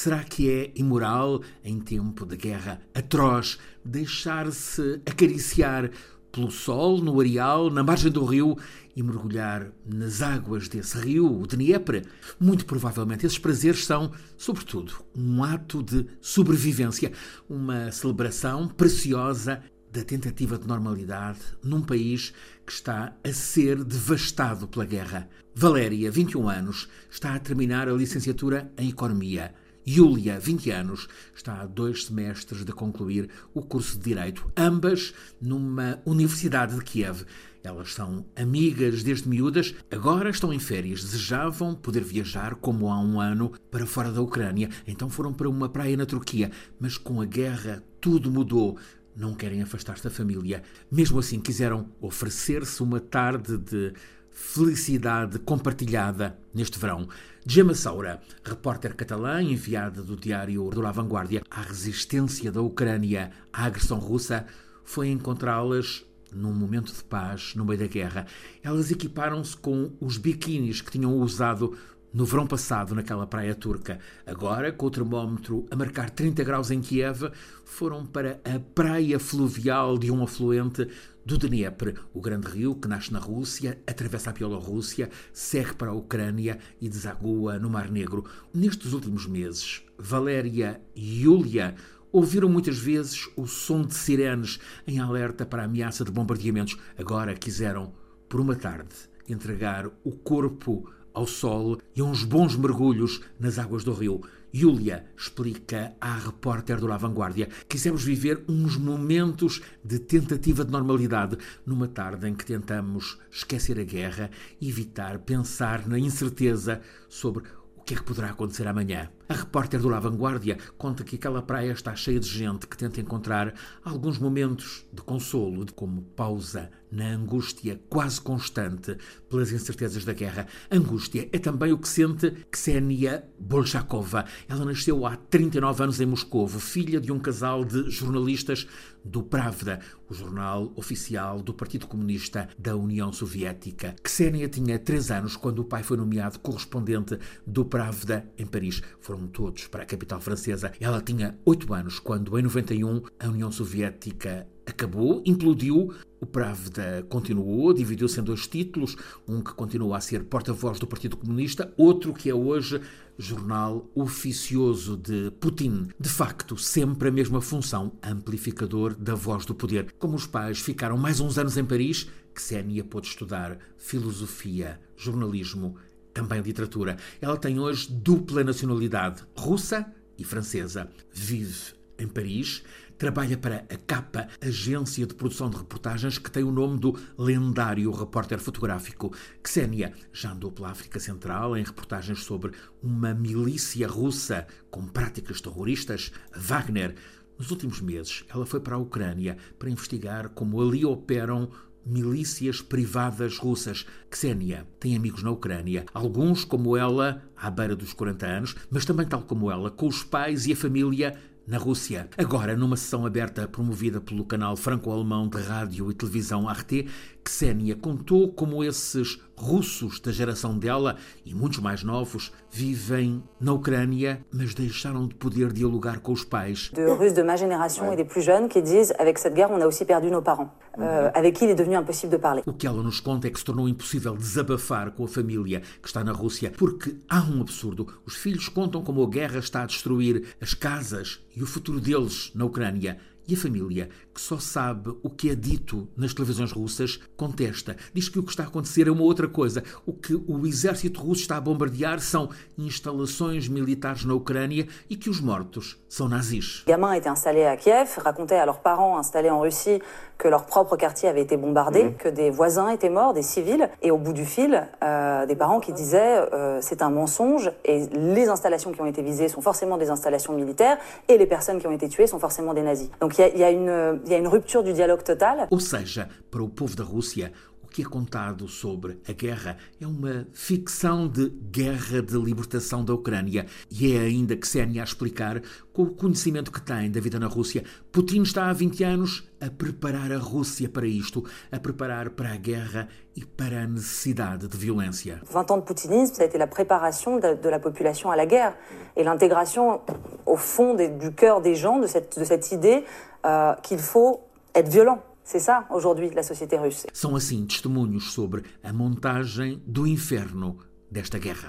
Será que é imoral, em tempo de guerra atroz, deixar-se acariciar pelo sol, no areal, na margem do rio e mergulhar nas águas desse rio, o Dnieper? Muito provavelmente esses prazeres são, sobretudo, um ato de sobrevivência, uma celebração preciosa da tentativa de normalidade num país que está a ser devastado pela guerra. Valéria, 21 anos, está a terminar a licenciatura em Economia. Júlia, 20 anos, está a dois semestres de concluir o curso de Direito, ambas numa Universidade de Kiev. Elas são amigas desde miúdas, agora estão em férias, desejavam poder viajar como há um ano para fora da Ucrânia, então foram para uma praia na Turquia, mas com a guerra tudo mudou não querem afastar-se da família. Mesmo assim, quiseram oferecer-se uma tarde de felicidade compartilhada neste verão. Gemma Saura, repórter catalã enviada do diário do La Vanguardia à resistência da Ucrânia à agressão russa, foi encontrá-las num momento de paz no meio da guerra. Elas equiparam-se com os biquínis que tinham usado no verão passado naquela praia turca. Agora, com o termómetro a marcar 30 graus em Kiev, foram para a praia fluvial de um afluente do Dnieper, o grande rio que nasce na Rússia, atravessa a Bielorrússia, segue para a Ucrânia e desagua no Mar Negro. Nestes últimos meses, Valéria e Yulia ouviram muitas vezes o som de sirenes em alerta para a ameaça de bombardeamentos. Agora quiseram, por uma tarde, entregar o corpo ao sol e a uns bons mergulhos nas águas do rio. Yulia explica à repórter do La Vanguardia: quisemos viver uns momentos de tentativa de normalidade numa tarde em que tentamos esquecer a guerra evitar pensar na incerteza sobre o que é que poderá acontecer amanhã. A repórter do La Vanguardia conta que aquela praia está cheia de gente que tenta encontrar alguns momentos de consolo, como pausa na angústia quase constante pelas incertezas da guerra. Angústia é também o que sente Ksenia Bolshakova. Ela nasceu há 39 anos em Moscou, filha de um casal de jornalistas do Pravda, o jornal oficial do Partido Comunista da União Soviética. Ksenia tinha 3 anos quando o pai foi nomeado correspondente do Pravda em Paris. Foram foram todos para a capital francesa. Ela tinha oito anos quando, em 91, a União Soviética acabou, implodiu. O Pravda continuou, dividiu-se em dois títulos, um que continua a ser porta-voz do Partido Comunista, outro que é hoje jornal oficioso de Putin. De facto, sempre a mesma função, amplificador da voz do poder. Como os pais ficaram mais uns anos em Paris, Ksenia pôde estudar filosofia, jornalismo também literatura. Ela tem hoje dupla nacionalidade, russa e francesa. Vive em Paris, trabalha para a Capa, agência de produção de reportagens que tem o nome do lendário repórter fotográfico. Ksenia já andou pela África Central em reportagens sobre uma milícia russa com práticas terroristas, Wagner. Nos últimos meses, ela foi para a Ucrânia para investigar como ali operam milícias privadas russas. Ksenia tem amigos na Ucrânia, alguns como ela, à beira dos 40 anos, mas também tal como ela, com os pais e a família na Rússia. Agora, numa sessão aberta promovida pelo canal franco-alemão de rádio e televisão RT, Ksenia contou como esses russos da geração dela e muitos mais novos vivem na Ucrânia, mas deixaram de poder dialogar com os pais. De Russes de ma génération et des plus jeunes qui disent avec cette guerre on a aussi perdu nos parents, euh, avec qui il est devenu impossible de parler. O que ela nos conta é que se tornou impossível desabafar com a família que está na Rússia, porque há um absurdo. Os filhos contam como a guerra está a destruir as casas e o futuro deles na Ucrânia. E a família, que só sabe o que é dito nas televisões russas, contesta. Diz que o que está a acontecer é uma outra coisa. O que o exército russo está a bombardear são instalações militares na Ucrânia e que os mortos são nazis. Les gamins étaient installés à Kiev, racontaient à leurs parents installés en Russie que leur propre quartier avait été bombardé, mmh. que des voisins étaient morts, des civils, et au bout du fil, euh, des parents qui disaient euh, c'est un mensonge et les installations qui ont été visées sont forcément des installations militaires et les personnes qui ont été tuées sont forcément des nazis. Donc il y, y, y, a une rupture du dialogue total. Ou seja, para o povo da Rússia, que é contado sobre a guerra é uma ficção de guerra de libertação da Ucrânia. E é ainda Ksenia a explicar, com o conhecimento que tem da vida na Rússia, Putin está há 20 anos a preparar a Rússia para isto, a preparar para a guerra e para a necessidade de violência. 20 ans de poutinisme, ça a de la population à la guerre et l'intégration au fond des, du cœur des de cette, de cette idée euh, qu'il faut violent. C'est ça, la société russe. São assim testemunhos sobre a montagem do inferno desta guerra.